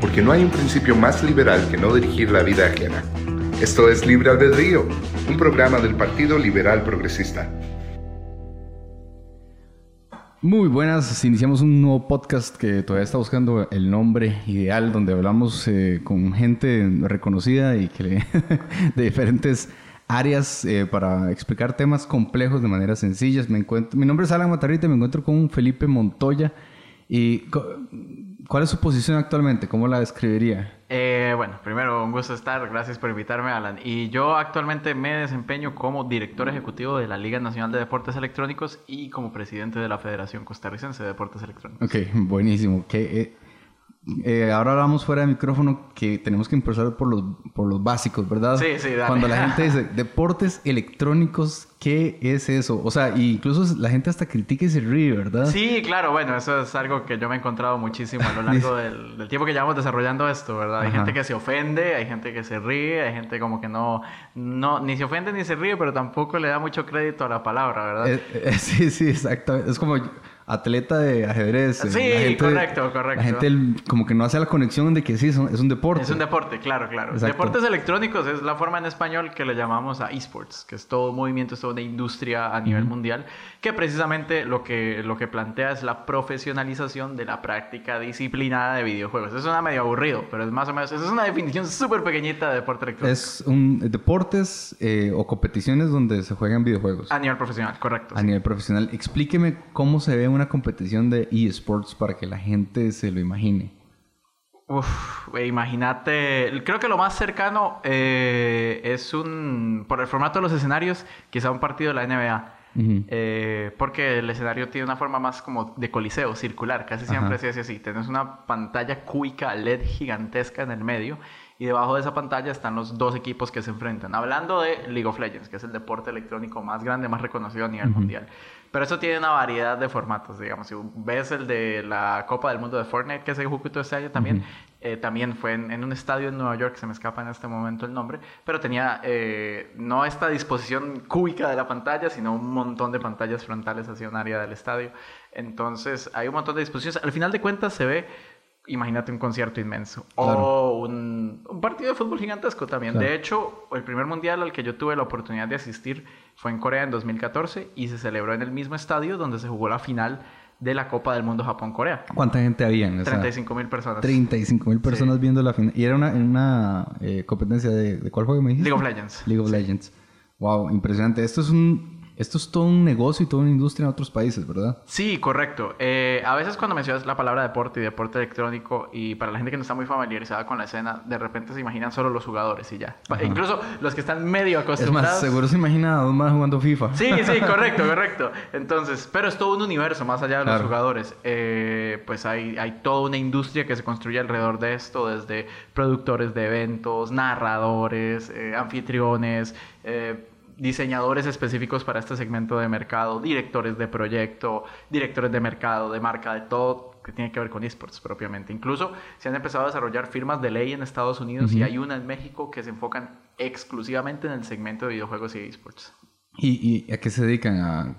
porque no hay un principio más liberal que no dirigir la vida ajena. Esto es Libre Albedrío, un programa del Partido Liberal Progresista. Muy buenas, iniciamos un nuevo podcast que todavía está buscando el nombre ideal, donde hablamos eh, con gente reconocida y que de diferentes áreas eh, para explicar temas complejos de manera sencilla. Me encuentro, mi nombre es Alan Matarrita, me encuentro con Felipe Montoya. ¿Y cuál es su posición actualmente? ¿Cómo la describiría? Eh, bueno, primero un gusto estar, gracias por invitarme, Alan. Y yo actualmente me desempeño como director ejecutivo de la Liga Nacional de Deportes Electrónicos y como presidente de la Federación Costarricense de Deportes Electrónicos. Ok, buenísimo. ¿Qué, eh, eh, ahora hablamos fuera de micrófono que tenemos que empezar por los, por los básicos, ¿verdad? Sí, sí, dale. Cuando la gente dice deportes electrónicos, ¿qué es eso? O sea, incluso la gente hasta critica y se ríe, ¿verdad? Sí, claro, bueno, eso es algo que yo me he encontrado muchísimo a lo largo del, tiempo que llevamos desarrollando esto, ¿verdad? Hay gente que se ofende, hay gente que se ríe, hay gente como que no, no, ni se ofende ni se ríe, pero tampoco le da mucho crédito a la palabra, ¿verdad? Eh, eh, sí, sí, exactamente. Es como atleta de ajedrez. Sí, correcto, correcto. La gente como que no hace la conexión de que sí, es un, deporte. Es un deporte, claro, claro. Deportes electrónicos es la forma en español que le llamamos a esports, que es todo movimiento, es toda una industria a nivel mundial, que precisamente lo que, lo que plantea es la profesionalización de la práctica disciplinada de videojuegos. Eso suena medio aburrido, pero es más o menos, eso es una definición súper pequeñita de deporte electrónico. Es un deportes eh, o competiciones donde se juegan videojuegos. A nivel profesional, correcto. A nivel profesional. Explíqueme cómo se ve una competición de eSports para que la gente se lo imagine? Uf, imagínate, creo que lo más cercano eh, es un, por el formato de los escenarios, quizá un partido de la NBA. Eh, porque el escenario tiene una forma más como de coliseo, circular, casi siempre se hace así. Tienes una pantalla cúbica LED gigantesca en el medio y debajo de esa pantalla están los dos equipos que se enfrentan. Hablando de League of Legends, que es el deporte electrónico más grande, más reconocido a nivel mundial. Pero eso tiene una variedad de formatos, digamos. Si ves el de la Copa del Mundo de Fortnite que se ejecutó este año también, eh, también fue en, un estadio en Nueva York, se me escapa en este momento el nombre, pero tenía eh, no esta disposición cúbica de la pantalla, sino un montón de pantallas frontales hacia un área del estadio. Entonces hay un montón de disposiciones. Al final de cuentas se ve imagínate un concierto inmenso. O un, partido de fútbol gigantesco también. De hecho, el primer mundial al que yo tuve la oportunidad de asistir fue en Corea en 2014 y se celebró en el mismo estadio donde se jugó la final de la Copa del Mundo Japón-Corea. ¿Cuánta gente había en esa? 35 mil personas. 35 mil personas viendo la final. ¿Y era una, una eh, competencia de, de, cuál juego me dijiste? League of Legends. League of Legends. Wow, impresionante. Esto es un esto es todo un negocio y toda una industria en otros países, ¿verdad? Sí, correcto. Eh, a veces cuando mencionas la palabra deporte y deporte electrónico, y para la gente que no está muy familiarizada con la escena, de repente se imaginan solo los jugadores y ya. Incluso los que están medio acostumbrados. Es más, seguro se imagina a dos más jugando FIFA. Sí, sí, correcto, correcto. Entonces, pero es todo un universo más allá de los jugadores. Eh, pues hay, hay toda una industria que se construye alrededor de esto, desde productores de eventos, narradores, eh, anfitriones, diseñadores específicos para este segmento de mercado, directores de proyecto, directores de mercado, de marca, de todo que tiene que ver con esports propiamente. Incluso se han empezado a desarrollar firmas de ley en Estados Unidos y hay una en México que se enfocan exclusivamente en el segmento de videojuegos y esports. ¿Y, a qué se dedican?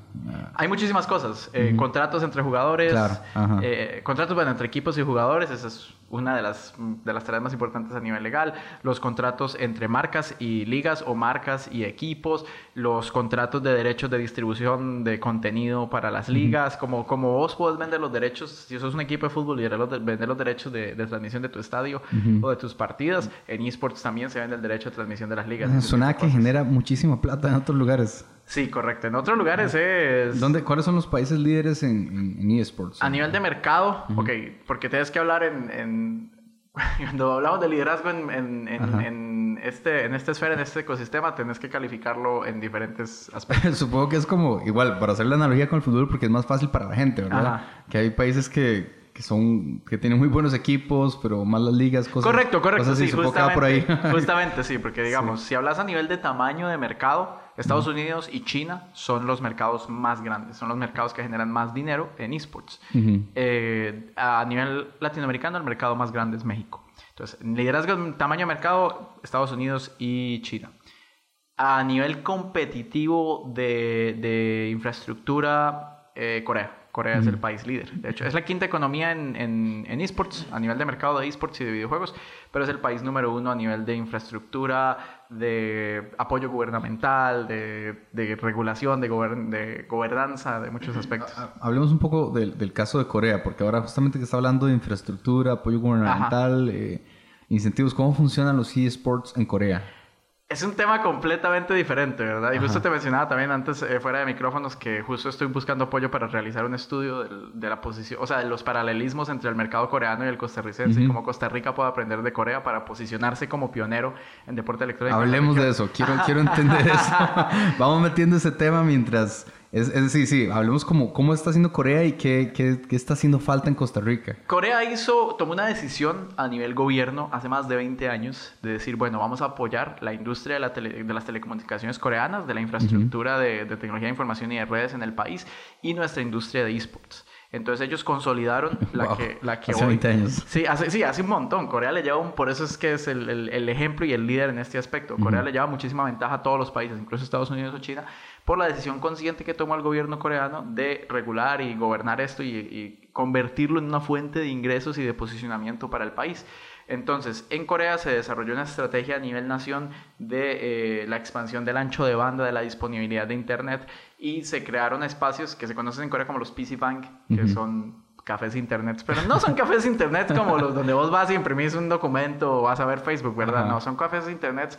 Hay muchísimas cosas. Eh, contratos entre jugadores, claro. eh, contratos bueno, entre equipos y jugadores, eso es una de las, de las tareas más importantes a nivel legal, los contratos entre marcas y ligas o marcas y equipos, los contratos de derechos de distribución de contenido para las ligas, como, como vos podés vender los derechos, si sos un equipo de fútbol y vender los derechos de, transmisión de tu estadio o de tus partidas, en esports también se vende el derecho de transmisión de las ligas. Suena que genera muchísima plata en otros lugares. Sí, correcto. En otros lugares es... ¿Dónde, ¿Cuáles son los países líderes en, en, eSports? A nivel de mercado, ok, porque tienes que hablar en... Cuando hablamos de liderazgo en, en, este, en esta esfera, en este ecosistema, tenés que calificarlo en diferentes aspectos. Supongo que es como, igual, para hacer la analogía con el fútbol, porque es más fácil para la gente, ¿verdad? Que hay países que, que son que tienen muy buenos equipos, pero malas ligas, cosas Correcto, correcto, sí, justamente, por ahí. justamente sí, porque digamos, si hablas a nivel de tamaño de mercado, Estados Unidos y China son los mercados más grandes, son los mercados que generan más dinero en esports. Eh, a nivel latinoamericano, el mercado más grande es México. Entonces, liderazgo en tamaño de mercado, Estados Unidos y China. A nivel competitivo de, infraestructura, eh, Corea. Corea es el país líder. De hecho, es la quinta economía en, en, esports, a nivel de mercado de esports y de videojuegos, pero es el país número uno a nivel de infraestructura, de apoyo gubernamental, de, regulación, de, de gobernanza, de muchos aspectos. Hablemos un poco del, caso de Corea, porque ahora justamente que está hablando de infraestructura, apoyo gubernamental, eh, incentivos, ¿cómo funcionan los esports en Corea? Es un tema completamente diferente, ¿verdad? Y justo te mencionaba también antes, eh, fuera de micrófonos, que justo estoy buscando apoyo para realizar un estudio de, la posición, o sea, de los paralelismos entre el mercado coreano y el costarricense y cómo Costa Rica puede aprender de Corea para posicionarse como pionero en deporte electrónico. Hablemos de eso, quiero, quiero entender eso. Vamos metiendo ese tema mientras es, es, sí, sí, hablemos como cómo está haciendo Corea y qué, qué, qué, está haciendo falta en Costa Rica. Corea hizo, tomó una decisión a nivel gobierno hace más de 20 años de decir, bueno, vamos a apoyar la industria de, la de las telecomunicaciones coreanas, de la infraestructura de, de, tecnología de información y de redes en el país y nuestra industria de esports. Entonces ellos consolidaron la que, la que hace 20 años. Sí hace, sí, hace un montón. Corea le lleva un, por eso es que es el, el, ejemplo y el líder en este aspecto. Corea le lleva muchísima ventaja a todos los países, incluso Estados Unidos o China, por la decisión consciente que tomó el gobierno coreano de regular y gobernar esto y, y convertirlo en una fuente de ingresos y de posicionamiento para el país. Entonces, en Corea se desarrolló una estrategia a nivel nación de eh, la expansión del ancho de banda, de la disponibilidad de Internet y se crearon espacios que se conocen en Corea como los PC Bank, que son cafés internet, pero no son cafés internet como los donde vos vas y imprimís un documento o vas a ver Facebook, ¿verdad? No, son cafés internet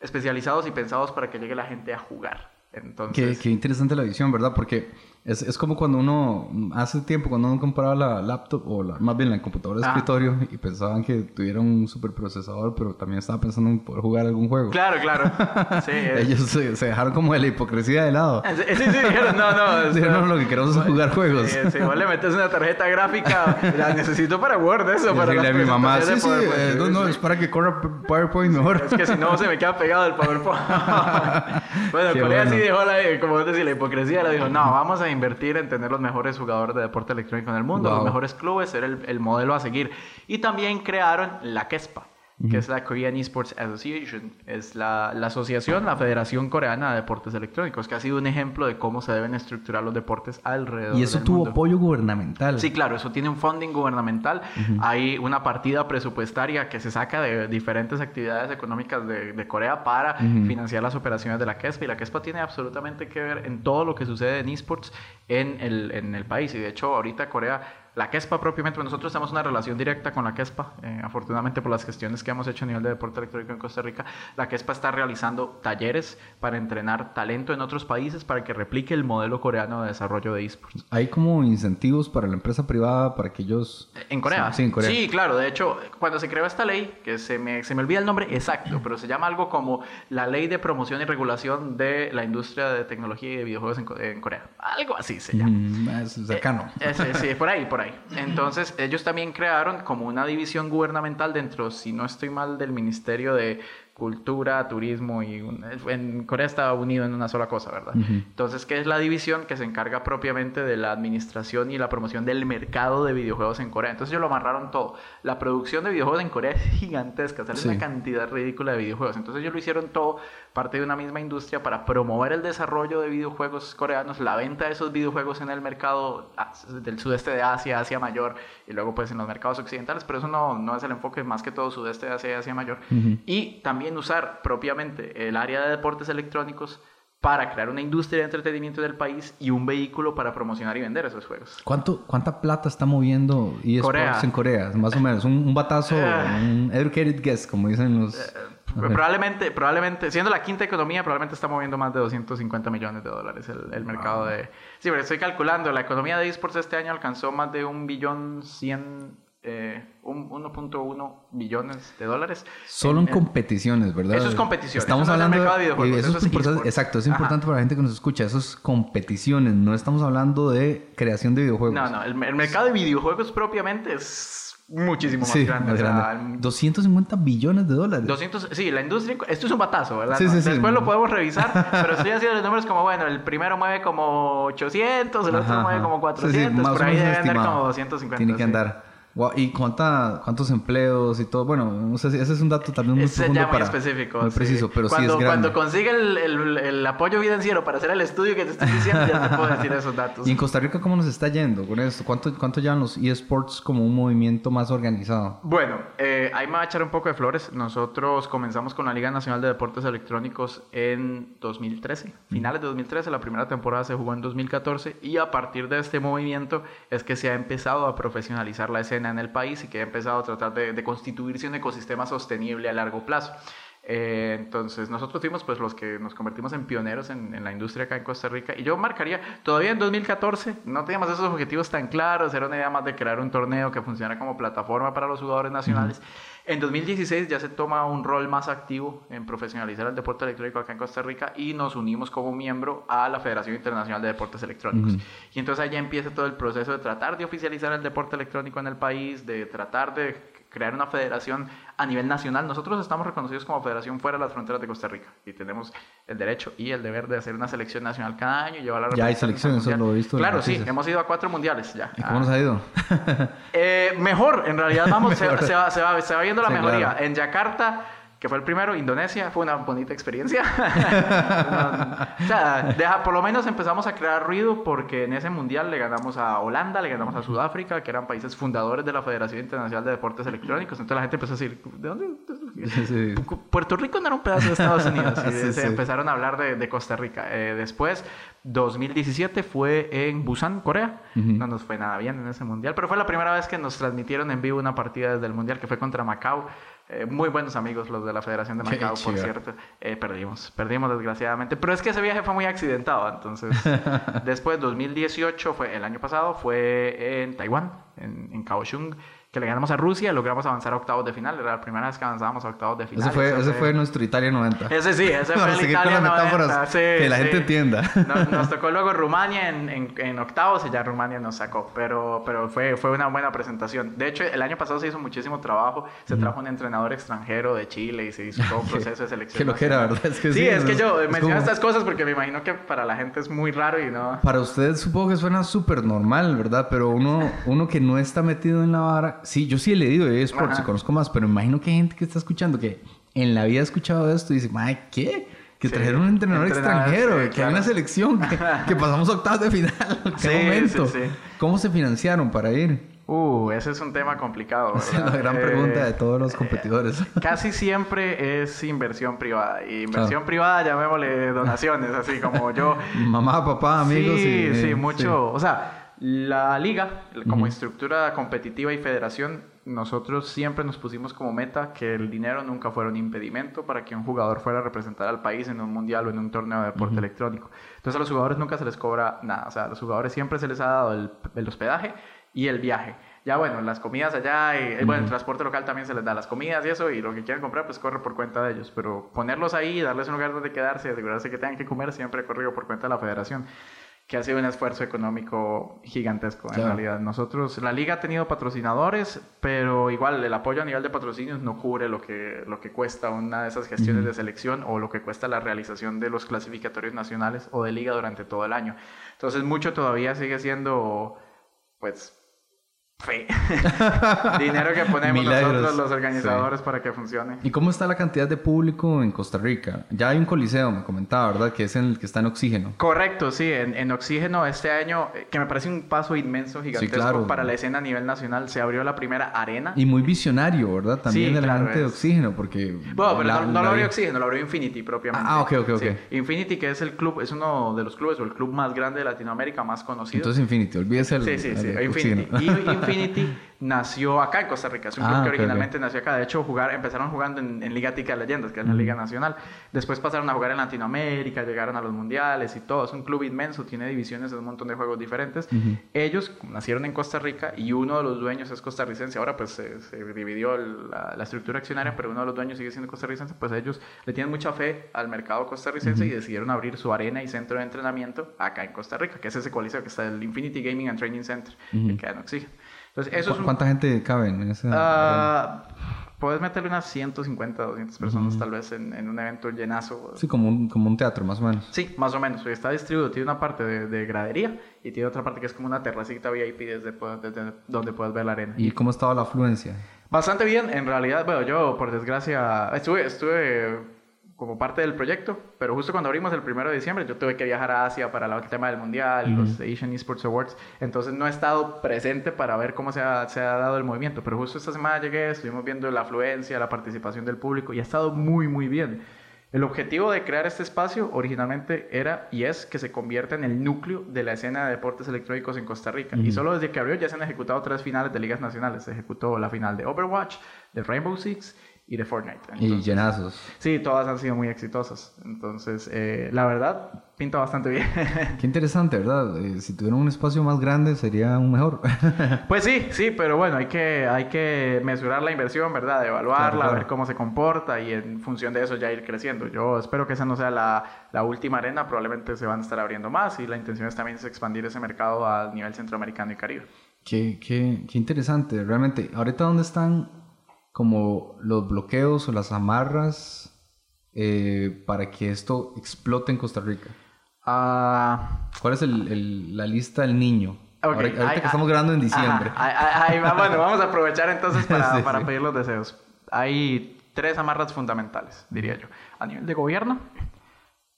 especializados y pensados para que llegue la gente a jugar. Entonces... Qué, qué interesante la visión, ¿verdad? Porque es, es, como cuando uno, hace tiempo, cuando uno compraba la laptop, o más bien la computadora de escritorio, y pensaban que tuviera un superprocesador, pero también estaba pensando en poder jugar algún juego. Claro, claro. Sí, Ellos se, dejaron como de la hipocresía de lado. Sí, sí, dijeron, no, no. dijeron, no, lo que queremos es jugar juegos. Sí, si vos le metes una tarjeta gráfica, la necesito para Word, eso, para las mi mamá, sí, sí, eh, no, no, es para que corra PowerPoint mejor. es que si no, se me queda pegado el PowerPoint. bueno, Corea sí dejó la, como vos decís, la hipocresía, le dijo, no, vamos a invertir en tener los mejores jugadores de deporte electrónico en el mundo, los mejores clubes, ser el, el modelo a seguir. Y también crearon la KESPA que es la Korean Esports Association. Es la, la, asociación, la Federación Coreana de Deportes Electrónicos, que ha sido un ejemplo de cómo se deben estructurar los deportes alrededor Y eso tuvo apoyo gubernamental. Sí, claro, eso tiene un funding gubernamental. Hay una partida presupuestaria que se saca de diferentes actividades económicas de, de Corea para financiar las operaciones de la KESPA. Y la KESPA tiene absolutamente que ver en todo lo que sucede en esports en el, en el país. Y de hecho, ahorita Corea la QESPA propiamente, nosotros tenemos una relación directa con la QESPA, eh, afortunadamente por las gestiones que hemos hecho a nivel de deporte electrónico en Costa Rica, la QESPA está realizando talleres para entrenar talento en otros países para que replique el modelo coreano de desarrollo de esports. ¿Hay como incentivos para la empresa privada para que ellos... ¿En Corea? Sí, en Corea. Sí, claro, de hecho, cuando se creó esta ley, que se me, se me olvida el nombre exacto, pero se llama algo como la Ley de Promoción y Regulación de la Industria de Tecnología y de Videojuegos en, Corea. Algo así se llama. Mm, es cercano. Eh, sí, por ahí, por ahí. Entonces, ellos también crearon como una división gubernamental dentro, si no estoy mal, del Ministerio de cultura, turismo y en Corea está unido en una sola cosa, ¿verdad? Entonces, ¿qué es la división que se encarga propiamente de la administración y la promoción del mercado de videojuegos en Corea? Entonces, ellos lo amarraron todo. La producción de videojuegos en Corea es gigantesca, sale una cantidad ridícula de videojuegos. Entonces, ellos lo hicieron todo parte de una misma industria para promover el desarrollo de videojuegos coreanos, la venta de esos videojuegos en el mercado del sudeste de Asia, Asia Mayor y luego pues en los mercados occidentales, pero eso no, no es el enfoque más que todo sudeste de Asia y Asia Mayor. Y también usar propiamente el área de deportes electrónicos para crear una industria de entretenimiento del país y un vehículo para promocionar y vender esos juegos. ¿Cuánto, ¿Cuánta plata está moviendo eSports en Corea? Más o menos, un, batazo, eh. un educated guess, como dicen los... Eh, Probablemente, probablemente, siendo la quinta economía, probablemente está moviendo más de 250 millones de dólares el, mercado de... Sí, pero estoy calculando, la economía de esports este año alcanzó más de un billón 100... Eh, 1.1 billones de dólares. Solo en, competiciones, ¿verdad? Eso es competición. Estamos hablando de, videojuegos. Eso, es, importante, exacto, es importante para la gente que nos escucha. Eso es competiciones. No estamos hablando de creación de videojuegos. No, no. el mercado de videojuegos propiamente es muchísimo más grande. 250 billones de dólares. 200, sí, la industria, esto es un batazo, ¿verdad? Después lo podemos revisar, pero estoy haciendo los números como, bueno, el primero mueve como 800, el otro mueve como 400, por ahí debe andar como 250. Tiene que andar. ¿Y cuánta, cuántos empleos y todo? Bueno, no sé si ese es un dato también muy profundo ya muy para, específico. Muy preciso, pero cuando, sí es grande. Cuando consigue el, el, el, apoyo financiero para hacer el estudio que te estoy diciendo, ya te puedo decir esos datos. ¿Y en Costa Rica cómo nos está yendo con esto? ¿Cuánto, cuánto llevan los eSports como un movimiento más organizado? Bueno, eh, ahí me va a echar un poco de flores. Nosotros comenzamos con la Liga Nacional de Deportes Electrónicos en 2013. Finales de 2013, la primera temporada se jugó en 2014 y a partir de este movimiento es que se ha empezado a profesionalizar la escena en el país y que empezado a tratar de, constituirse un ecosistema sostenible a largo plazo. Eh, entonces, nosotros fuimos pues los que nos convertimos en pioneros en, la industria acá en Costa Rica. Y yo marcaría, todavía en 2014 no teníamos esos objetivos tan claros, era una idea más de crear un torneo que funciona como plataforma para los jugadores nacionales. En 2016 ya se toma un rol más activo en profesionalizar el deporte electrónico acá en Costa Rica y nos unimos como miembro a la Federación Internacional de Deportes Electrónicos. Y entonces allá empieza todo el proceso de tratar de oficializar el deporte electrónico en el país, de tratar de crear una federación a nivel nacional. Nosotros estamos reconocidos como federación fuera de las fronteras de Costa Rica y tenemos el derecho y el deber de hacer una selección nacional cada año y llevar la Ya hay selección, eso lo he visto. Claro, sí, hemos ido a cuatro mundiales ya. ¿Y cómo nos ha ido? Eh, mejor, en realidad vamos, se, va, se, va, se, va, viendo la mejoría. En Yakarta que fue el primero, Indonesia, fue una bonita experiencia. o sea, deja, por lo menos empezamos a crear ruido porque en ese mundial le ganamos a Holanda, le ganamos a Sudáfrica, que eran países fundadores de la Federación Internacional de Deportes Electrónicos. Entonces la gente empezó a decir, ¿de dónde? Puerto Rico no era un pedazo de Estados Unidos. Y se empezaron a hablar de, Costa Rica. Eh, después, 2017 fue en Busan, Corea. No nos fue nada bien en ese mundial, pero fue la primera vez que nos transmitieron en vivo una partida desde el mundial que fue contra Macao. Eh, muy buenos amigos los de la Federación de Macao, por cierto. Eh, perdimos, perdimos desgraciadamente. Pero es que ese viaje fue muy accidentado. Entonces, después, 2018, fue el año pasado, fue en Taiwán, en, en Kaohsiung que le ganamos a Rusia, logramos avanzar a octavos de final. Era la primera vez que avanzábamos a octavos de final. Ese fue, ese fue, nuestro Italia 90. Ese sí, ese fue el Italia 90. que la gente entienda. Nos, tocó luego Rumania en, en, octavos y ya Rumania nos sacó. Pero, pero fue, fue una buena presentación. De hecho, el año pasado se hizo muchísimo trabajo. Se trajo un entrenador extranjero de Chile y se hizo todo un proceso de selección. que lo que era, ¿verdad? Es que sí, es que yo menciono estas cosas porque me imagino que para la gente es muy raro y no... Para ustedes supongo que suena súper normal, ¿verdad? Pero uno, uno que no está metido en la vara... Sí, yo sí he leído de esports y conozco más, pero imagino que hay gente que está escuchando que en la vida ha escuchado esto y dice, madre, ¿qué? Que trajeron un entrenador, extranjero, que hay una selección, que, pasamos octavos de final. ¿Qué momento? ¿Cómo se financiaron para ir? Uh, ese es un tema complicado. Esa es la gran pregunta de todos los competidores. casi siempre es inversión privada. Y inversión privada, llamémosle donaciones, así como yo. Mamá, papá, amigos. Sí, sí, mucho. O sea, la liga, como estructura competitiva y federación, nosotros siempre nos pusimos como meta que el dinero nunca fuera un impedimento para que un jugador fuera a representar al país en un mundial o en un torneo de deporte electrónico. Entonces a los jugadores nunca se les cobra nada, o sea, a los jugadores siempre se les ha dado el, hospedaje y el viaje. Ya bueno, las comidas allá y bueno, el transporte local también se les da las comidas y eso y lo que quieran comprar pues corre por cuenta de ellos, pero ponerlos ahí, darles un lugar donde quedarse, asegurarse que tengan que comer siempre corrido por cuenta de la federación que ha sido un esfuerzo económico gigantesco en realidad. Nosotros, la liga ha tenido patrocinadores, pero igual el apoyo a nivel de patrocinios no cubre lo que, lo que cuesta una de esas gestiones de selección o lo que cuesta la realización de los clasificatorios nacionales o de liga durante todo el año. Entonces mucho todavía sigue siendo, pues, fe. Dinero que ponemos nosotros los organizadores para que funcione. ¿Y cómo está la cantidad de público en Costa Rica? Ya hay un coliseo, me comentaba, ¿verdad? Que es en el que está en oxígeno. Correcto, sí. En, oxígeno este año, eh, que me parece un paso inmenso, gigantesco para la escena a nivel nacional, se abrió la primera arena. Y muy visionario, ¿verdad? También de la gente de oxígeno, porque... Bueno, pero no, lo abrió oxígeno, lo abrió Infinity propiamente. Ah, ok, ok, ok. Infinity, que es el club, es uno de los clubes o el club más grande de Latinoamérica, más conocido. Entonces Infinity, olvídese el... Sí, sí, sí, Infinity. Infinity nació acá en Costa Rica. Es un club ah, que originalmente nació acá. De hecho, jugar, empezaron jugando en, Liga Tica de Leyendas, que es la Liga Nacional. Después pasaron a jugar en Latinoamérica, llegaron a los mundiales y todo. Es un club inmenso, tiene divisiones de un montón de juegos diferentes. Ellos nacieron en Costa Rica y uno de los dueños es costarricense. Ahora pues se, dividió la, estructura accionaria, pero uno de los dueños sigue siendo costarricense. Pues ellos le tienen mucha fe al mercado costarricense y decidieron abrir su arena y centro de entrenamiento acá en Costa Rica, que es ese coliseo que está el Infinity Gaming and Training Center, que queda en Oxígeno. ¿Cuánta gente cabe en ese? Uh, puedes meterle unas 150, 200 personas tal vez en, en, un evento llenazo. Sí, como un, como un teatro más o menos. Sí, más o menos. Está distribuido, tiene una parte de, de gradería y tiene otra parte que es como una terracita VIP desde, desde donde puedes ver la arena. ¿Y cómo estaba la afluencia? Bastante bien, en realidad, bueno, yo por desgracia estuve, estuve como parte del proyecto, pero justo cuando abrimos el primero de diciembre yo tuve que viajar a Asia para el tema del Mundial, los Asian Esports Awards, entonces no he estado presente para ver cómo se ha, se ha dado el movimiento, pero justo esta semana llegué, estuvimos viendo la afluencia, la participación del público y ha estado muy, muy bien. El objetivo de crear este espacio originalmente era y es que se convierta en el núcleo de la escena de deportes electrónicos en Costa Rica. Y solo desde que abrió ya se han ejecutado tres finales de ligas nacionales. Se ejecutó la final de Overwatch, de Rainbow Six y de Fortnite. y llenazos. Sí, todas han sido muy exitosas. Entonces, eh, la verdad, pinta bastante bien. Qué interesante, ¿verdad? Eh, si tuvieran un espacio más grande sería un mejor. pues sí, sí, pero bueno, hay que, hay que mesurar la inversión, ¿verdad? Evaluarla, ver cómo se comporta y en función de eso ya ir creciendo. Yo espero que esa no sea la, la última arena, probablemente se van a estar abriendo más y la intención es también es expandir ese mercado a nivel centroamericano y caribe. Qué, qué, qué interesante, realmente. Ahorita, ¿dónde están como los bloqueos o las amarras eh, para que esto explote en Costa Rica? Ah, ¿Cuál es la lista del niño? ahorita, que estamos grabando en diciembre. bueno, vamos a aprovechar entonces para, para pedir los deseos. Hay tres amarras fundamentales, diría yo. A nivel de gobierno,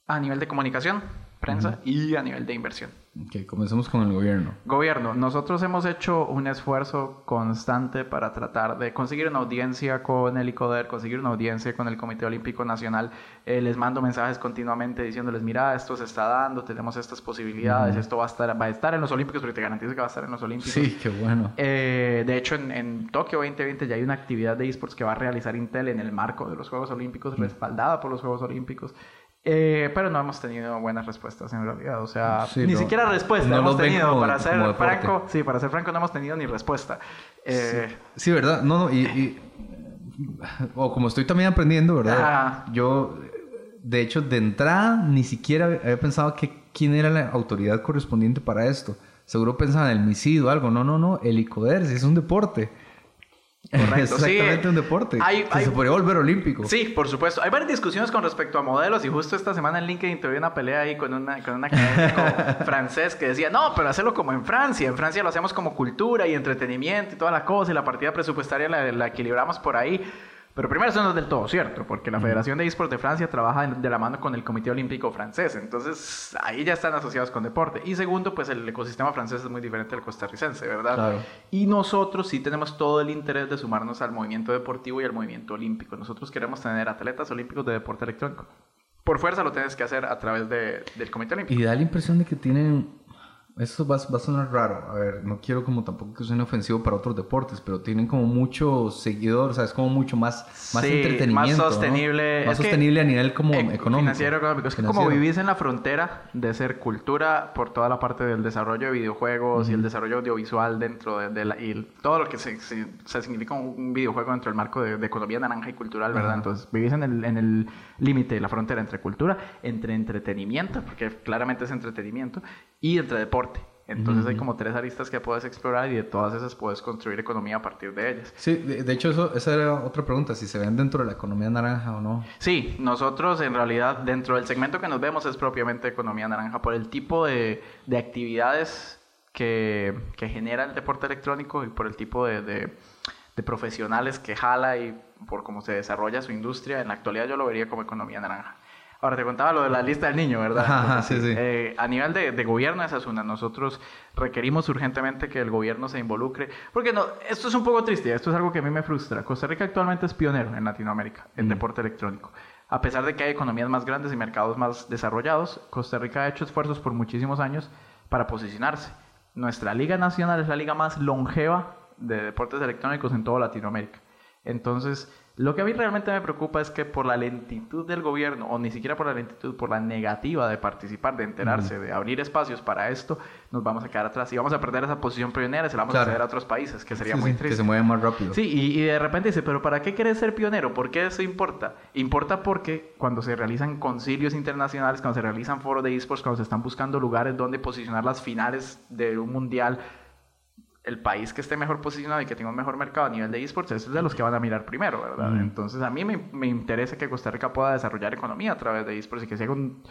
a nivel de comunicación prensa y a nivel de inversión. Ok, comencemos con el gobierno. Gobierno, nosotros hemos hecho un esfuerzo constante para tratar de conseguir una audiencia con el ICODER, conseguir una audiencia con el Comité Olímpico Nacional. Eh, les mando mensajes continuamente diciéndoles, mira, esto se está dando, tenemos estas posibilidades, esto va a, estar, va a estar en los Olímpicos, porque te garantizo que va a estar en los Olímpicos. Sí, qué bueno. Eh, de hecho, en, en, Tokio 2020 ya hay una actividad de esports que va a realizar Intel en el marco de los Juegos Olímpicos, respaldada por los Juegos Olímpicos. Eh, pero no hemos tenido buenas respuestas en realidad. O sea, ni siquiera respuesta hemos tenido. para ser franco, sí, para ser franco, no hemos tenido ni respuesta. Eh, sí, ¿verdad? No, no, y, o como estoy también aprendiendo, ¿verdad? Yo, de hecho, de entrada, ni siquiera había pensado que quién era la autoridad correspondiente para esto. Seguro pensaba en el MISID o algo. No, no, no. El ICODER, si es un deporte. Correcto. Exactamente un deporte. que se podría volver olímpico. Sí, por supuesto. Hay varias discusiones con respecto a modelos y justo esta semana en LinkedIn tuve una pelea ahí con, una, con un académico francés que decía, no, pero hacerlo como en Francia. En Francia lo hacemos como cultura y entretenimiento y toda la cosa y la partida presupuestaria la, la equilibramos por ahí. Pero primero eso no es del todo cierto, porque la Federación de Esports de Francia trabaja de la mano con el Comité Olímpico francés, entonces ahí ya están asociados con deporte. Y segundo, pues el ecosistema francés es muy diferente al costarricense, ¿verdad? Claro. Y nosotros sí tenemos todo el interés de sumarnos al movimiento deportivo y al movimiento olímpico. Nosotros queremos tener atletas olímpicos de deporte electrónico. Por fuerza lo tienes que hacer a través de, del Comité Olímpico. Y da la impresión de que tienen eso va, va, a sonar raro. A ver, no quiero como tampoco que suene ofensivo para otros deportes, pero tienen como mucho seguidor, o sea, es como mucho más, más entretenimiento. Más sostenible. Más sostenible a nivel como económico. Financiero, económico. Es que como vivís en la frontera de ser cultura por toda la parte del desarrollo de videojuegos y el desarrollo audiovisual dentro de, la, y todo lo que se, se, significa un videojuego dentro del marco de, economía naranja y cultural, ¿verdad? Entonces, vivís en el, en el límite, la frontera entre cultura, entre entretenimiento, porque claramente es entretenimiento, y entre deporte. Entonces hay como tres aristas que puedes explorar y de todas esas puedes construir economía a partir de ellas. Sí, de, hecho eso, esa era otra pregunta, si se ven dentro de la economía naranja o no. Sí, nosotros en realidad dentro del segmento que nos vemos es propiamente economía naranja por el tipo de, de actividades que, que, genera el deporte electrónico y por el tipo de, de, de profesionales que jala y por cómo se desarrolla su industria. En la actualidad yo lo vería como economía naranja. Ahora te contaba lo de la lista del niño, ¿verdad? sí, sí. Eh, a nivel de, de, gobierno esa es una. Nosotros requerimos urgentemente que el gobierno se involucre. Porque no, esto es un poco triste, esto es algo que a mí me frustra. Costa Rica actualmente es pionero en Latinoamérica en mm. deporte electrónico. A pesar de que hay economías más grandes y mercados más desarrollados, Costa Rica ha hecho esfuerzos por muchísimos años para posicionarse. Nuestra liga nacional es la liga más longeva de deportes electrónicos en toda Latinoamérica. Entonces, lo que a mí realmente me preocupa es que por la lentitud del gobierno, o ni siquiera por la lentitud, por la negativa de participar, de enterarse, de abrir espacios para esto, nos vamos a quedar atrás y vamos a perder esa posición pionera y se la vamos a ceder a otros países, que sería muy triste. Que se mueven más rápido. Sí, y, de repente dice, pero ¿para qué quieres ser pionero? ¿Por qué eso importa? Importa porque cuando se realizan concilios internacionales, cuando se realizan foros de esports, cuando se están buscando lugares donde posicionar las finales de un mundial, el país que esté mejor posicionado y que tenga un mejor mercado a nivel de esports es de los que van a mirar primero, ¿verdad? Entonces a mí me, me, interesa que Costa Rica pueda desarrollar economía a través de esports y que sea un,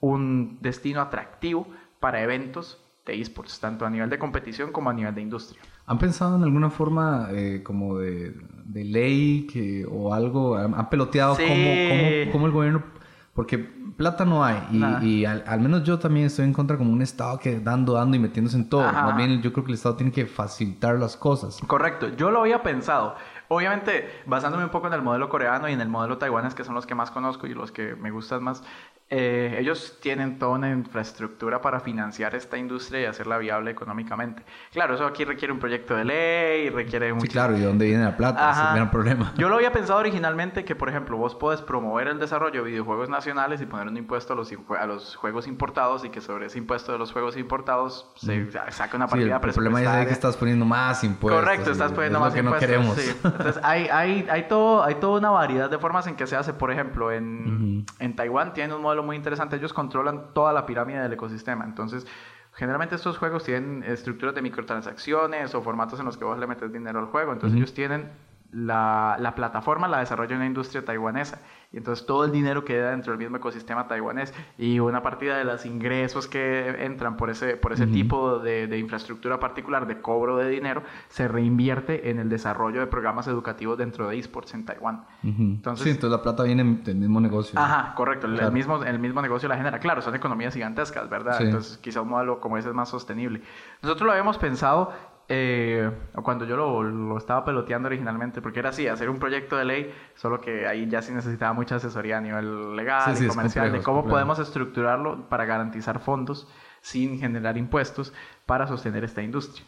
un destino atractivo para eventos de esports, tanto a nivel de competición como a nivel de industria. ¿Han pensado en alguna forma eh, como de, de ley que, o algo? ¿Han peloteado cómo, cómo, cómo el gobierno porque plata no hay. Y, y al, menos yo también estoy en contra como un Estado que dando, dando y metiéndose en todo. Más bien yo creo que el Estado tiene que facilitar las cosas. Correcto. Yo lo había pensado. Obviamente, basándome un poco en el modelo coreano y en el modelo taiwanés, que son los que más conozco y los que me gustan más, eh, ellos tienen toda una infraestructura para financiar esta industria y hacerla viable económicamente. Claro, eso aquí requiere un proyecto de ley, requiere un... Sí, claro, ¿y dónde viene la plata? Ese es el gran problema. Yo lo había pensado originalmente que, por ejemplo, vos puedes promover el desarrollo de videojuegos nacionales y poner un impuesto a los, a los juegos importados y que sobre ese impuesto de los juegos importados se saque una partida sí, el, problema es que estás poniendo más impuestos. Correcto, estás poniendo más impuestos. No queremos. Sí. Entonces, hay, hay, hay, todo, hay toda una variedad de formas en que se hace. Por ejemplo, en, en Taiwán tienen un modelo muy interesante. Ellos controlan toda la pirámide del ecosistema. Entonces, generalmente estos juegos tienen estructuras de microtransacciones o formatos en los que vos le metes dinero al juego. Entonces, ellos tienen la, la, plataforma la desarrolla una industria taiwanesa y entonces todo el dinero queda dentro del mismo ecosistema taiwanés y una partida de los ingresos que entran por ese, por ese tipo de, de, infraestructura particular de cobro de dinero se reinvierte en el desarrollo de programas educativos dentro de esports en Taiwán. entonces, sí, entonces la plata viene del mismo negocio. Ajá, correcto, el, mismo, el mismo negocio la genera. Claro, son economías gigantescas, ¿verdad? Entonces quizá un modelo como ese es más sostenible. Nosotros lo habíamos pensado eh, cuando yo lo, lo, estaba peloteando originalmente, porque era así, hacer un proyecto de ley, solo que ahí ya sí necesitaba mucha asesoría a nivel legal y comercial, de cómo podemos estructurarlo para garantizar fondos sin generar impuestos para sostener esta industria.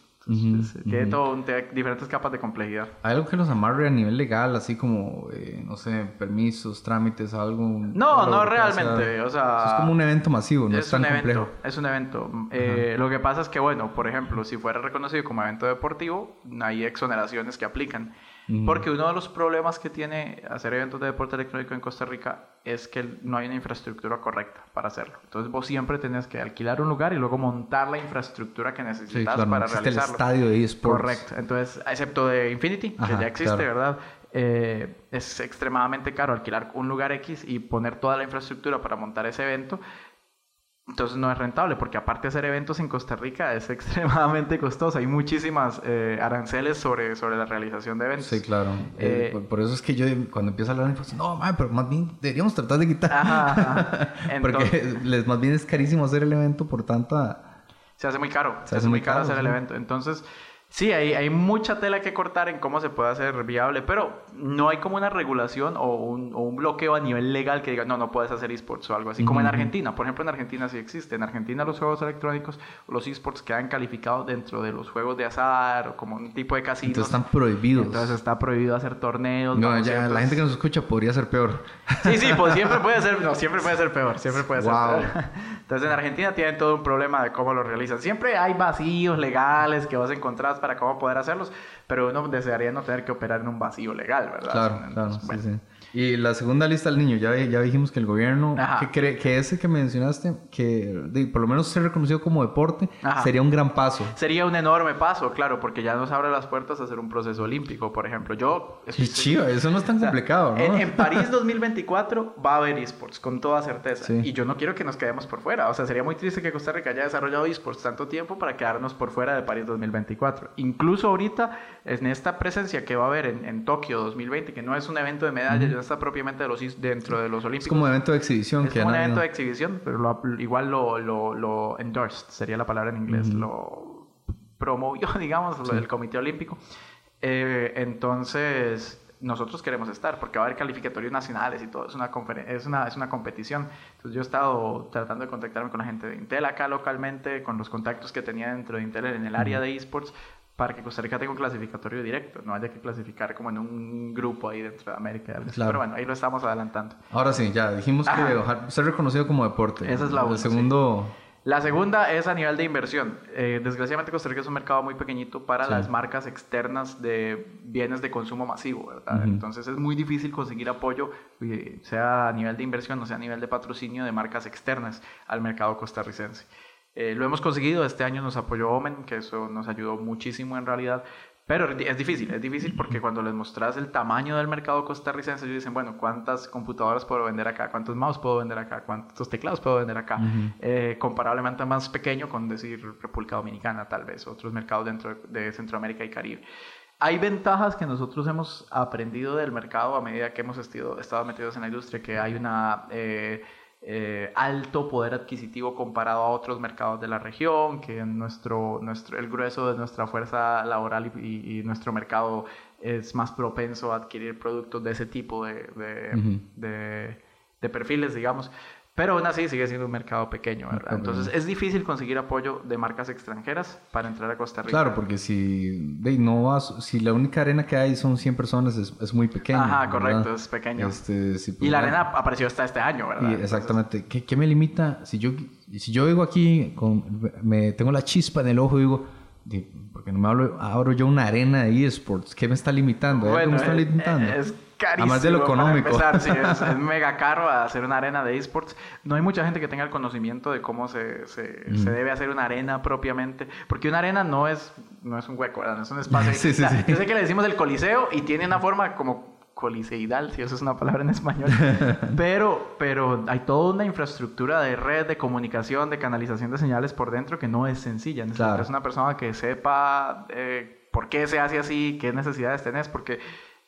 Tiene todo diferentes capas de complejidad. ¿Hay algo que los amarre a nivel legal, así como, eh, no sé, permisos, trámites, algo? No, no realmente, o sea... Es como un evento masivo, no es, tan complejo. Es un evento. Eh, lo que pasa es que, bueno, por ejemplo, si fuera reconocido como evento deportivo, hay exoneraciones que aplican. Porque uno de los problemas que tiene hacer eventos de deporte electrónico en Costa Rica es que no hay una infraestructura correcta para hacerlo. Entonces vos siempre tenés que alquilar un lugar y luego montar la infraestructura que necesitas para realizarlo. el estadio de eSports. Correcto. Entonces, excepto de Infinity, que ya existe, ¿verdad? Eh, es extremadamente caro alquilar un lugar X y poner toda la infraestructura para montar ese evento. Entonces no es rentable porque aparte hacer eventos en Costa Rica es extremadamente costoso. Hay muchísimas eh, aranceles sobre, sobre la realización de eventos. Sí, claro. Eh, eh, por, eso es que yo cuando empiezo a hablar, pues, no, man, pero más bien deberíamos tratar de quitar. Ajá, porque les, más bien es carísimo hacer el evento por tanta... Se hace muy caro. Se, hace, muy caro, hacer el evento. Entonces Sí, hay, hay mucha tela que cortar en cómo se puede hacer viable, pero no hay como una regulación o un, o un bloqueo a nivel legal que diga, no, no puedes hacer esports o algo así, como en Argentina. Por ejemplo, en Argentina sí existe. En Argentina los juegos electrónicos los esports quedan calificados dentro de los juegos de azar o como un tipo de casino. Entonces están prohibidos. Entonces está prohibido hacer torneos. No, ya, la gente que nos escucha podría ser peor. Sí, sí, pues siempre puede ser, no, siempre puede ser peor, siempre puede ser peor. Entonces en Argentina tienen todo un problema de cómo lo realizan. Siempre hay vacíos legales que vas a encontrar para cómo poder hacerlos, pero uno desearía no tener que operar en un vacío legal, ¿verdad? Claro, claro, sí, sí. Y la segunda lista del niño, ya, ya dijimos que el gobierno, que, cree, que ese que mencionaste, que por lo menos ser reconocido como deporte, sería un gran paso. Sería un enorme paso, claro, porque ya nos abre las puertas a hacer un proceso olímpico, por ejemplo. Yo... Y chido, eso no es tan complicado, ¿no? En, París 2024 va a haber esports, con toda certeza. Y yo no quiero que nos quedemos por fuera. O sea, sería muy triste que Costa Rica haya desarrollado esports tanto tiempo para quedarnos por fuera de París 2024. Incluso ahorita, en esta presencia que va a haber en, en Tokio 2020, que no es un evento de medallas, está propiamente de los, dentro de los Olímpicos. Es como un evento de exhibición. Es como un evento de exhibición, pero igual lo, lo, lo, endorsed, sería la palabra en inglés, lo promovió, digamos, lo del Comité Olímpico. Eh, entonces, nosotros queremos estar, porque va a haber calificatorios nacionales y todo, es una, es una, es una competición. Entonces yo he estado tratando de contactarme con la gente de Intel acá localmente, con los contactos que tenía dentro de Intel en el área de esports, para que Costa Rica tenga un clasificatorio directo, no haya que clasificar como en un grupo ahí dentro de América. Pero bueno, ahí lo estamos adelantando. Ahora sí, ya dijimos que ser reconocido como deporte. Esa es la El segundo... La segunda es a nivel de inversión. Eh, desgraciadamente Costa Rica es un mercado muy pequeñito para las marcas externas de bienes de consumo masivo, ¿verdad? Entonces es muy difícil conseguir apoyo, eh, sea a nivel de inversión o sea a nivel de patrocinio de marcas externas al mercado costarricense. Eh, lo hemos conseguido, este año nos apoyó Omen, que eso nos ayudó muchísimo en realidad. Pero es difícil, es difícil porque cuando les mostras el tamaño del mercado costarricense, ellos dicen, bueno, ¿cuántas computadoras puedo vender acá? ¿Cuántos mouse puedo vender acá? ¿Cuántos teclados puedo vender acá? Eh, comparablemente más pequeño con decir República Dominicana, tal vez, otros mercados dentro de Centroamérica y Caribe. Hay ventajas que nosotros hemos aprendido del mercado a medida que hemos estado, estado metidos en la industria, que hay una... Eh, eh, alto poder adquisitivo comparado a otros mercados de la región, que nuestro, nuestro, el grueso de nuestra fuerza laboral y, nuestro mercado es más propenso a adquirir productos de ese tipo de, de, de perfiles, digamos. Pero aún así sigue siendo un mercado pequeño, ¿verdad? Entonces es difícil conseguir apoyo de marcas extranjeras para entrar a Costa Rica. Claro, porque si no vas, si la única arena que hay son 100 personas, es, es muy pequeño. Ajá, correcto, es pequeño. Este, y pues, la arena apareció hasta este año, ¿verdad? exactamente. ¿Qué, ¿Qué, me limita? Si yo, si yo digo aquí, con, me tengo la chispa en el ojo y digo, porque no me hablo, abro yo una arena de eSports, ¿qué me está limitando? ¿Qué me está eh, limitando? Es, carísimo. Además de lo económico. Empezar, sí, es, mega caro hacer una arena de esports. No hay mucha gente que tenga el conocimiento de cómo se, se, se, debe hacer una arena propiamente. Porque una arena no es, no es un hueco, ¿verdad? No es un espacio. sí, sí, Yo sé que le decimos el coliseo y tiene una forma como coliseidal, si eso es una palabra en español. pero, pero hay toda una infraestructura de red, de comunicación, de canalización de señales por dentro que no es sencilla. Necesitas una persona que sepa eh, por qué se hace así, qué necesidades tenés, porque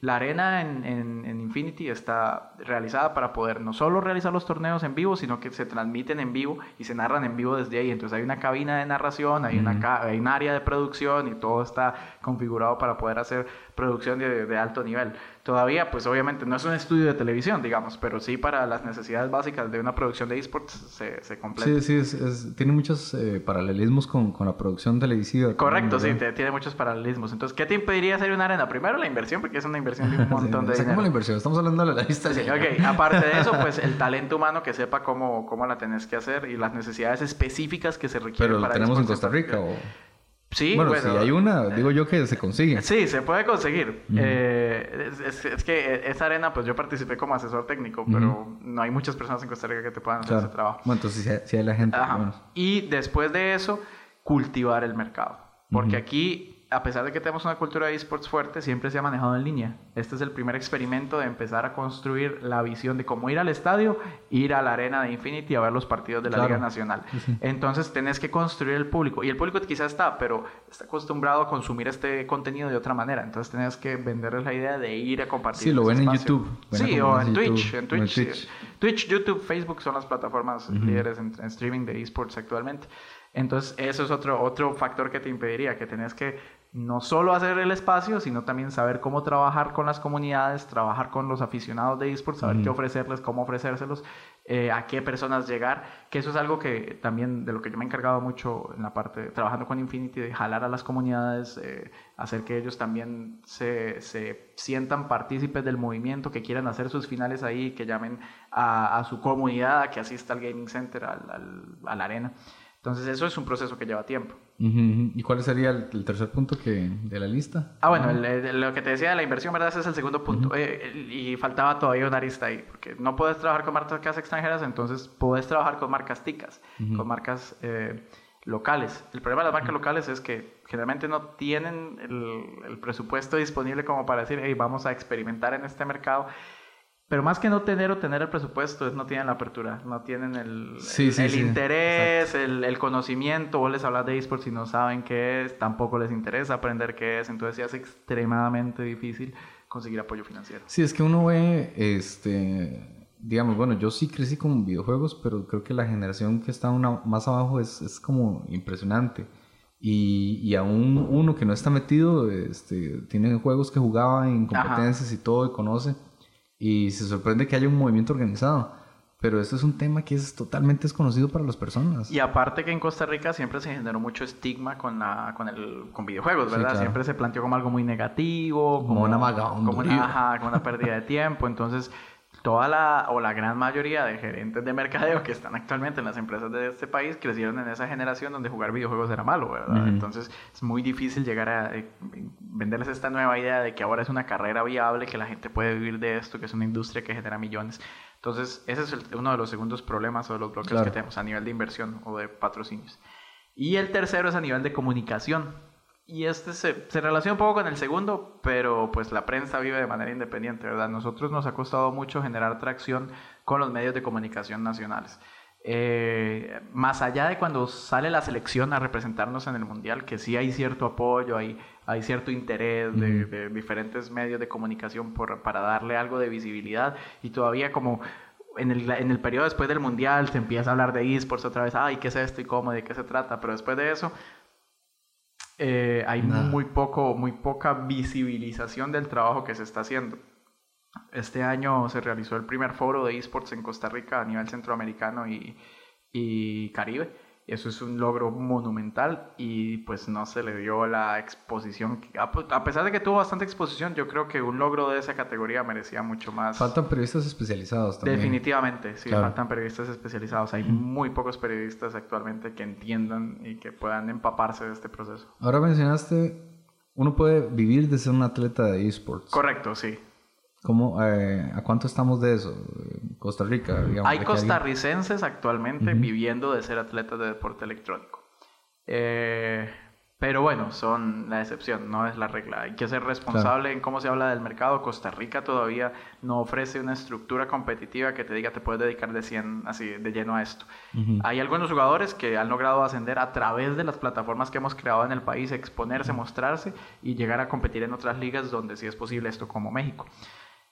la arena en, en, Infinity está realizada para poder no solo realizar los torneos en vivo, sino que se transmiten en vivo y se narran en vivo desde ahí. Entonces hay una cabina de narración, hay, una, hay un área de producción y todo está configurado para poder hacer producción de, de alto nivel todavía, pues obviamente no es un estudio de televisión, digamos, pero sí para las necesidades básicas de una producción de esports se, se completa. Sí, sí, tiene muchos eh, paralelismos con, con, la producción televisiva. Correcto, sí, tiene muchos paralelismos. Entonces, ¿qué te impediría hacer una arena? Primero la inversión, porque es una inversión de un montón de dinero. la inversión? Estamos hablando de la lista. Sí, ok. Aparte de eso, pues el talento humano que sepa cómo, cómo la tenés que hacer y las necesidades específicas que se requieren ¿Pero tenemos en Costa Rica o...? Sí, bueno, si hay una, digo yo que se consigue. Sí, se puede conseguir. Eh, es, que esa arena, pues yo participé como asesor técnico, pero no hay muchas personas en Costa Rica que te puedan hacer ese trabajo. Bueno, entonces si hay, la gente. Y después de eso, cultivar el mercado. Porque aquí a pesar de que tenemos una cultura de esports fuerte, siempre se ha manejado en línea. Este es el primer experimento de empezar a construir la visión de cómo ir al estadio, ir a la arena de Infinity a ver los partidos de la Liga Nacional. Entonces tenés que construir el público. Y el público quizás está, pero está acostumbrado a consumir este contenido de otra manera. Entonces tenés que venderles la idea de ir a compartir. Sí, lo ven en YouTube. Sí, o en Twitch, en Twitch, Twitch. YouTube, Facebook son las plataformas líderes en, en streaming de esports actualmente. Entonces, eso es otro, otro factor que te impediría, que tenés que no solo hacer el espacio, sino también saber cómo trabajar con las comunidades, trabajar con los aficionados de esports, saber qué ofrecerles, cómo ofrecérselos, eh, a qué personas llegar, que eso es algo que también de lo que yo me he encargado mucho en la parte, trabajando con Infinity, de jalar a las comunidades, eh, hacer que ellos también se, se, sientan partícipes del movimiento, que quieran hacer sus finales ahí, que llamen a, su comunidad, a que asista al Gaming Center, al, a la arena. Entonces eso es un proceso que lleva tiempo. ¿Y cuál sería el, tercer punto que, de la lista? Ah, bueno, lo que te decía de la inversión, ¿verdad? Ese es el segundo punto. Eh, y faltaba todavía una arista ahí, porque no puedes trabajar con marcas extranjeras, entonces puedes trabajar con marcas ticas, con marcas eh, locales. El problema de las marcas locales es que generalmente no tienen el, el presupuesto disponible como para decir, hey, vamos a experimentar en este mercado pero más que no tener o tener el presupuesto, es no tienen la apertura, no tienen el, el, interés, el, el, conocimiento. Vos les hablas de esports y no saben qué es, tampoco les interesa aprender qué es, entonces se hace extremadamente difícil conseguir apoyo financiero. Sí, es que uno ve, este, digamos, bueno, yo sí crecí con videojuegos, pero creo que la generación que está una, más abajo es, es como impresionante. Y, y, aún uno que no está metido, este, tiene juegos que jugaba en competencias y todo y conoce y se sorprende que haya un movimiento organizado. Pero esto es un tema que es totalmente desconocido para las personas. Y aparte que en Costa Rica siempre se generó mucho estigma con, la, con, el, con videojuegos, ¿verdad? Siempre se planteó como algo muy negativo, como, una, como, una, como una pérdida de tiempo. Entonces, toda la o la gran mayoría de gerentes de mercadeo que están actualmente en las empresas de este país crecieron en esa generación donde jugar videojuegos era malo, ¿verdad? Entonces es muy difícil llegar a eh, venderles esta nueva idea de que ahora es una carrera viable, que la gente puede vivir de esto, que es una industria que genera millones. Entonces ese es uno de los segundos problemas o de los bloques que tenemos a nivel de inversión o de patrocinios. Y el tercero es a nivel de comunicación y este se, se, relaciona un poco con el segundo, pero pues la prensa vive de manera independiente, ¿verdad? Nosotros nos ha costado mucho generar tracción con los medios de comunicación nacionales. Eh, más allá de cuando sale la selección a representarnos en el Mundial, que sí hay cierto apoyo, hay, hay cierto interés de, diferentes medios de comunicación por, para darle algo de visibilidad y todavía como en el, en el periodo después del Mundial se empieza a hablar de esports otra vez, ay, ¿qué es esto y cómo, de qué se trata? Pero después de eso eh, hay muy, poco, muy poca visibilización del trabajo que se está haciendo. Este año se realizó el primer foro de esports en Costa Rica a nivel centroamericano y, y Caribe eso es un logro monumental y pues no se le dio la exposición. A pesar de que tuvo bastante exposición, yo creo que un logro de esa categoría merecía mucho más. Faltan periodistas especializados también. Definitivamente, sí, faltan periodistas especializados. Hay muy pocos periodistas actualmente que entiendan y que puedan empaparse de este proceso. Ahora mencionaste, uno puede vivir de ser un atleta de esports. Correcto, sí. ¿Cómo, eh, ¿A cuánto estamos de eso? Costa Rica, digamos. Hay costarricenses actualmente viviendo de ser atletas de deporte electrónico. Eh, pero bueno, son la excepción, no es la regla. Hay que ser responsable en cómo se habla del mercado. Costa Rica todavía no ofrece una estructura competitiva que te diga te puedes dedicar de 100 así de lleno a esto. Hay algunos jugadores que han logrado ascender a través de las plataformas que hemos creado en el país, exponerse, mostrarse y llegar a competir en otras ligas donde sí es posible esto como México.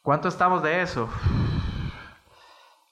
¿Cuánto estamos de eso?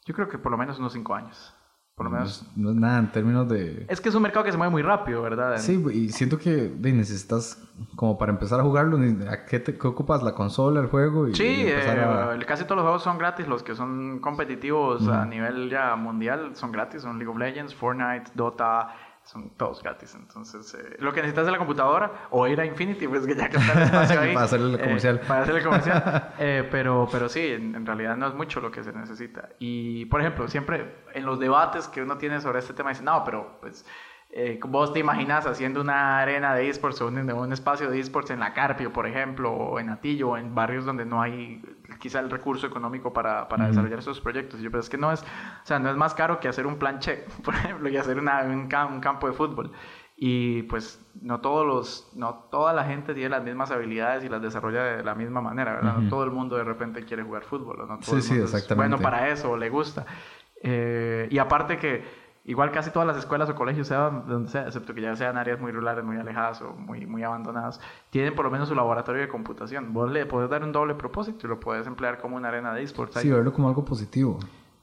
Yo creo que por lo menos unos cinco años. Por lo menos. No, es nada en términos de. Es que es un mercado que se mueve muy rápido, ¿verdad? Sí, y siento que necesitas, como para empezar a jugarlo, ¿a qué, te, ocupas? ¿La consola, el juego? Y, sí, eh, casi todos los juegos son gratis. Los que son competitivos a nivel ya mundial son gratis. Son League of Legends, Fortnite, Dota, son todos gratis. Entonces, eh, lo que necesitas es la computadora o ir a Infinity, pues que ya que está el espacio ahí. para hacerle el comercial. Eh, para hacerle el comercial. eh, pero, pero sí, en, realidad no es mucho lo que se necesita. Y, por ejemplo, siempre en los debates que uno tiene sobre este tema, dicen, no, pero pues eh, vos te imaginas haciendo una arena de esports o un, un, espacio de esports en la Carpio, por ejemplo, o en Atillo, o en barrios donde no hay quizá el recurso económico para, para desarrollar esos proyectos. yo, es que no es, o sea, no es más caro que hacer un planche, por ejemplo, y hacer una, un, campo de fútbol. Y pues no todos los, no toda la gente tiene las mismas habilidades y las desarrolla de la misma manera, ¿verdad? No todo el mundo de repente quiere jugar fútbol, ¿no? sí, sí, exactamente. bueno para eso, le gusta. Eh, y aparte que igual casi todas las escuelas o colegios, sea donde sea, excepto que ya sean áreas muy rurales, muy alejadas o muy, muy abandonadas, tienen por lo menos su laboratorio de computación. Vos le puedes dar un doble propósito y lo puedes emplear como una arena de esports. Sí, verlo como algo positivo.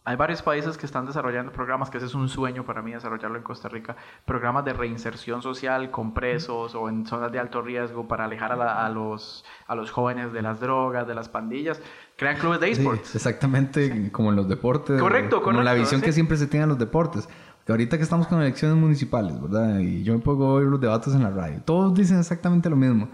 Hay varios países que están desarrollando programas, que ese es un sueño para mí desarrollarlo en Costa Rica, programas de reinserción social con presos o en zonas de alto riesgo para alejar a, los, a los jóvenes de las drogas, de las pandillas. Crean clubes de esports. exactamente como en los deportes. Correcto, Como la visión que siempre se tiene en los deportes. Que ahorita que estamos con elecciones municipales, ¿verdad? Y yo me pongo a oír los debates en la radio. Todos dicen exactamente lo mismo.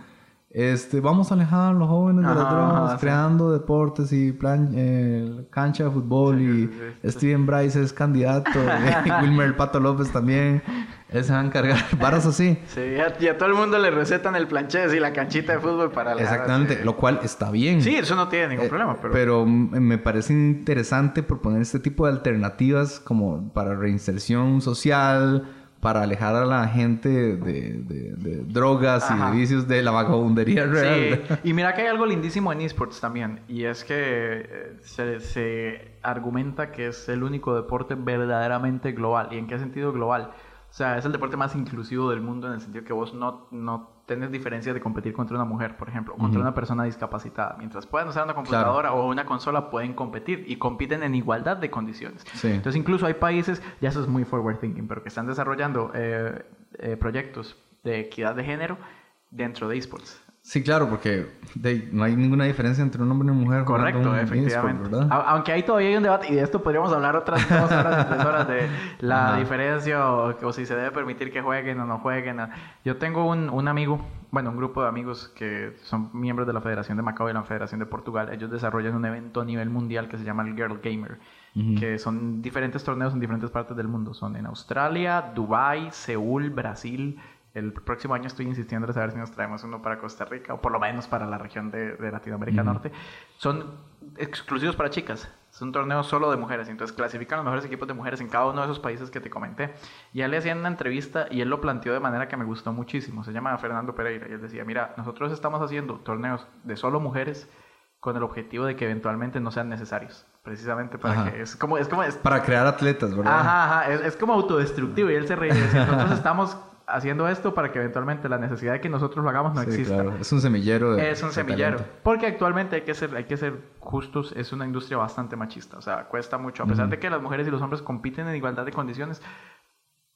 Este, vamos a alejar a los jóvenes de las drogas, creando deportes y plan, eh, cancha de fútbol. y Steven Bryce es candidato, y Wilmer el Pato López también. Él se va a encargar, varas así. Sí, y a, todo el mundo le recetan el planché y la canchita de fútbol para la Exactamente, lo cual está bien. Sí, eso no tiene ningún eh, problema. Pero... pero me parece interesante proponer este tipo de alternativas como para reinserción social para alejar a la gente de, drogas y de vicios de la vagabundería real. Sí, y mira que hay algo lindísimo en esports también, y es que eh, se, se, argumenta que es el único deporte verdaderamente global. ¿Y en qué sentido global? O sea, es el deporte más inclusivo del mundo en el sentido que vos no, no tenés diferencia de competir contra una mujer, por ejemplo, contra una persona discapacitada. Mientras puedan usar una computadora o una consola, pueden competir y compiten en igualdad de condiciones. Entonces, incluso hay países, ya eso es muy forward thinking, pero que están desarrollando eh, eh, proyectos de equidad de género dentro de esports. Sí, claro, porque no hay ninguna diferencia entre un hombre y una mujer. Correcto, efectivamente. Aunque ahí todavía hay un debate, y de esto podríamos hablar otras dos horas, tres horas, de la diferencia o, si se debe permitir que jueguen o no jueguen. Yo tengo un, un amigo bueno, un grupo de amigos que son miembros de la Federación de Macao y la Federación de Portugal. Ellos desarrollan un evento a nivel mundial que se llama el Girl Gamer, que son diferentes torneos en diferentes partes del mundo. Son en Australia, Dubai, Seúl, Brasil. El próximo año estoy insistiendo en saber si nos traemos uno para Costa Rica o por lo menos para la región de, Latinoamérica Norte. Son exclusivos para chicas. Es un torneo solo de mujeres. Entonces clasifican los mejores equipos de mujeres en cada uno de esos países que te comenté. Y él le hacían una entrevista y él lo planteó de manera que me gustó muchísimo. Se llama Fernando Pereira. Y él decía, mira, nosotros estamos haciendo torneos de solo mujeres con el objetivo de que eventualmente no sean necesarios. Precisamente para que... Es como, es como... Para crear atletas, ¿verdad? Ajá, ajá. Es, como autodestructivo. Y él se reía. Nosotros estamos haciendo esto para que eventualmente la necesidad de que nosotros lo hagamos no sí, exista. Claro. Es un semillero. De, es un semillero. Porque actualmente hay que, ser, hay que ser justos, es una industria bastante machista. O sea, cuesta mucho. A pesar de que las mujeres y los hombres compiten en igualdad de condiciones,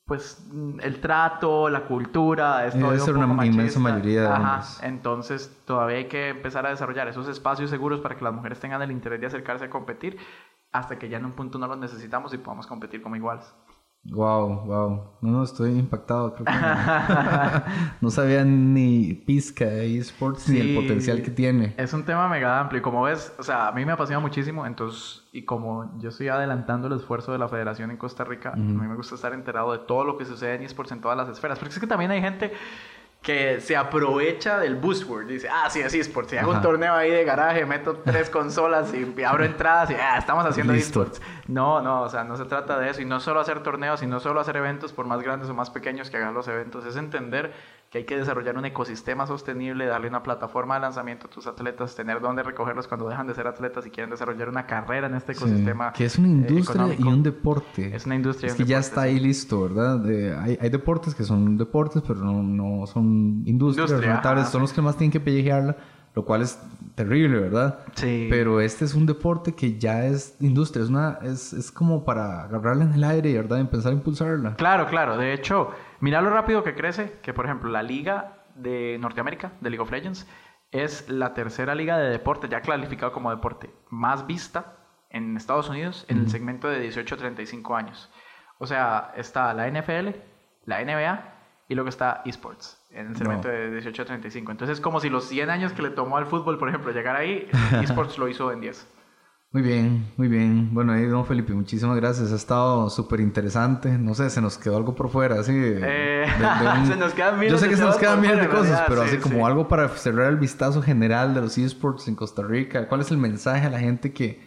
pues el trato, la cultura, es Debe ser una inmensa mayoría de Ajá. Entonces todavía hay que empezar a desarrollar esos espacios seguros para que las mujeres tengan el interés de acercarse a competir hasta que ya en un punto no los necesitamos y podamos competir como iguales. Wow, wow. No, no, estoy impactado. Creo que no, sabía ni pizca de esports ni el potencial que tiene. Es un tema mega amplio. Y como ves, o sea, a mí me apasiona muchísimo. Entonces, y como yo estoy adelantando el esfuerzo de la federación en Costa Rica, a mí me gusta estar enterado de todo lo que sucede en esports en todas las esferas. Porque es que también hay gente que se aprovecha del buzzword. Dice, ah, sí, es esports. Si hago un torneo ahí de garaje, meto tres consolas y abro entradas y ah, estamos haciendo esports. No, no, o sea, no se trata de eso. Y no solo hacer torneos y no solo hacer eventos, por más grandes o más pequeños que hagan los eventos. Es entender que hay que desarrollar un ecosistema sostenible, darle una plataforma de lanzamiento a tus atletas, tener dónde recogerlos cuando dejan de ser atletas y quieren desarrollar una carrera en este ecosistema. que es una industria y un deporte. Es una industria. Es que ya está ahí listo, ¿verdad? hay, hay, deportes que son deportes, pero no, no son industrias. Industria, son los que más tienen que pellejearla lo cual es terrible, ¿verdad? Sí. Pero este es un deporte que ya es industria, es, una, es, es como para agarrarla en el aire, ¿verdad? Y empezar a impulsarla. Claro, claro. De hecho, mira lo rápido que crece, que por ejemplo la liga de Norteamérica, de League of Legends, es la tercera liga de deporte, ya clasificado como deporte, más vista en Estados Unidos en el segmento de 18 a 35 años. O sea, está la NFL, la NBA y luego está esports en el segmento de 18 a 35. Entonces es como si los 100 años que le tomó al fútbol, por ejemplo, llegar ahí, esports lo hizo en 10. Muy bien, muy bien. Bueno, ahí, don Felipe, muchísimas gracias. Ha estado súper interesante. No sé, se nos quedó algo por fuera, así. Eh, se nos quedan Yo sé que se nos quedan miles de cosas, pero así como algo para cerrar el vistazo general de los esports en Costa Rica. ¿Cuál es el mensaje a la gente que,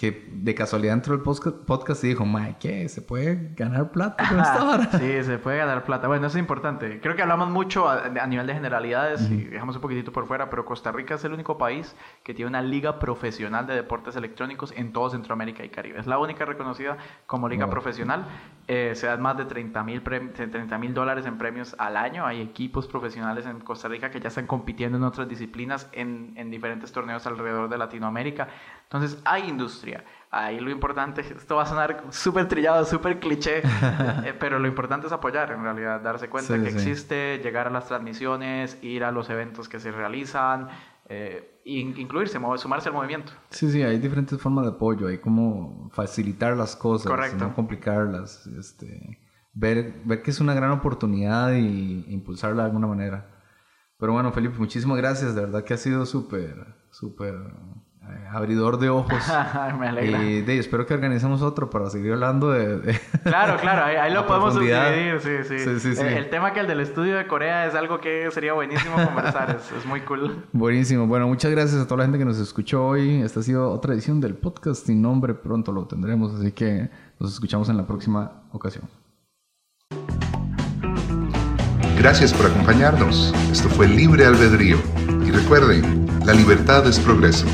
que de casualidad entró el podcast y dijo, Mae, ¿qué? ¿Se puede ganar plata con esta hora? sí, se puede ganar plata. Bueno, eso es importante. Creo que hablamos mucho a, nivel de generalidades y dejamos un poquitito por fuera, pero Costa Rica es el único país que tiene una liga profesional de deportes electrónicos en todo Centroamérica y Caribe. Es la única reconocida como liga profesional. Eh, se dan más de 30 mil dólares en premios al año. Hay equipos profesionales en Costa Rica que ya están compitiendo en otras disciplinas en, en diferentes torneos alrededor de Latinoamérica. Entonces hay industria. Ahí lo importante, esto va a sonar súper trillado, súper cliché, eh, pero lo importante es apoyar en realidad, darse cuenta que existe, llegar a las transmisiones, ir a los eventos que se realizan, eh, incluirse, sumarse al movimiento. Sí, sí, hay diferentes formas de apoyo, hay como facilitar las cosas, no complicarlas, este, ver, ver que es una gran oportunidad y impulsarla de alguna manera. Pero bueno, Felipe, muchísimas gracias, de verdad que ha sido súper, súper abridor de ojos. Me alegra. Y de, espero que organicemos otro para seguir hablando de... claro, claro, ahí, lo podemos subdividir, sí sí. sí, El, tema que el del estudio de Corea es algo que sería buenísimo conversar, es, es, muy cool. Buenísimo, bueno, muchas gracias a toda la gente que nos escuchó hoy. Esta ha sido otra edición del podcast sin nombre, pronto lo tendremos, así que nos escuchamos en la próxima ocasión. Gracias por acompañarnos. Esto fue Libre Albedrío. Y recuerden, la libertad es progreso.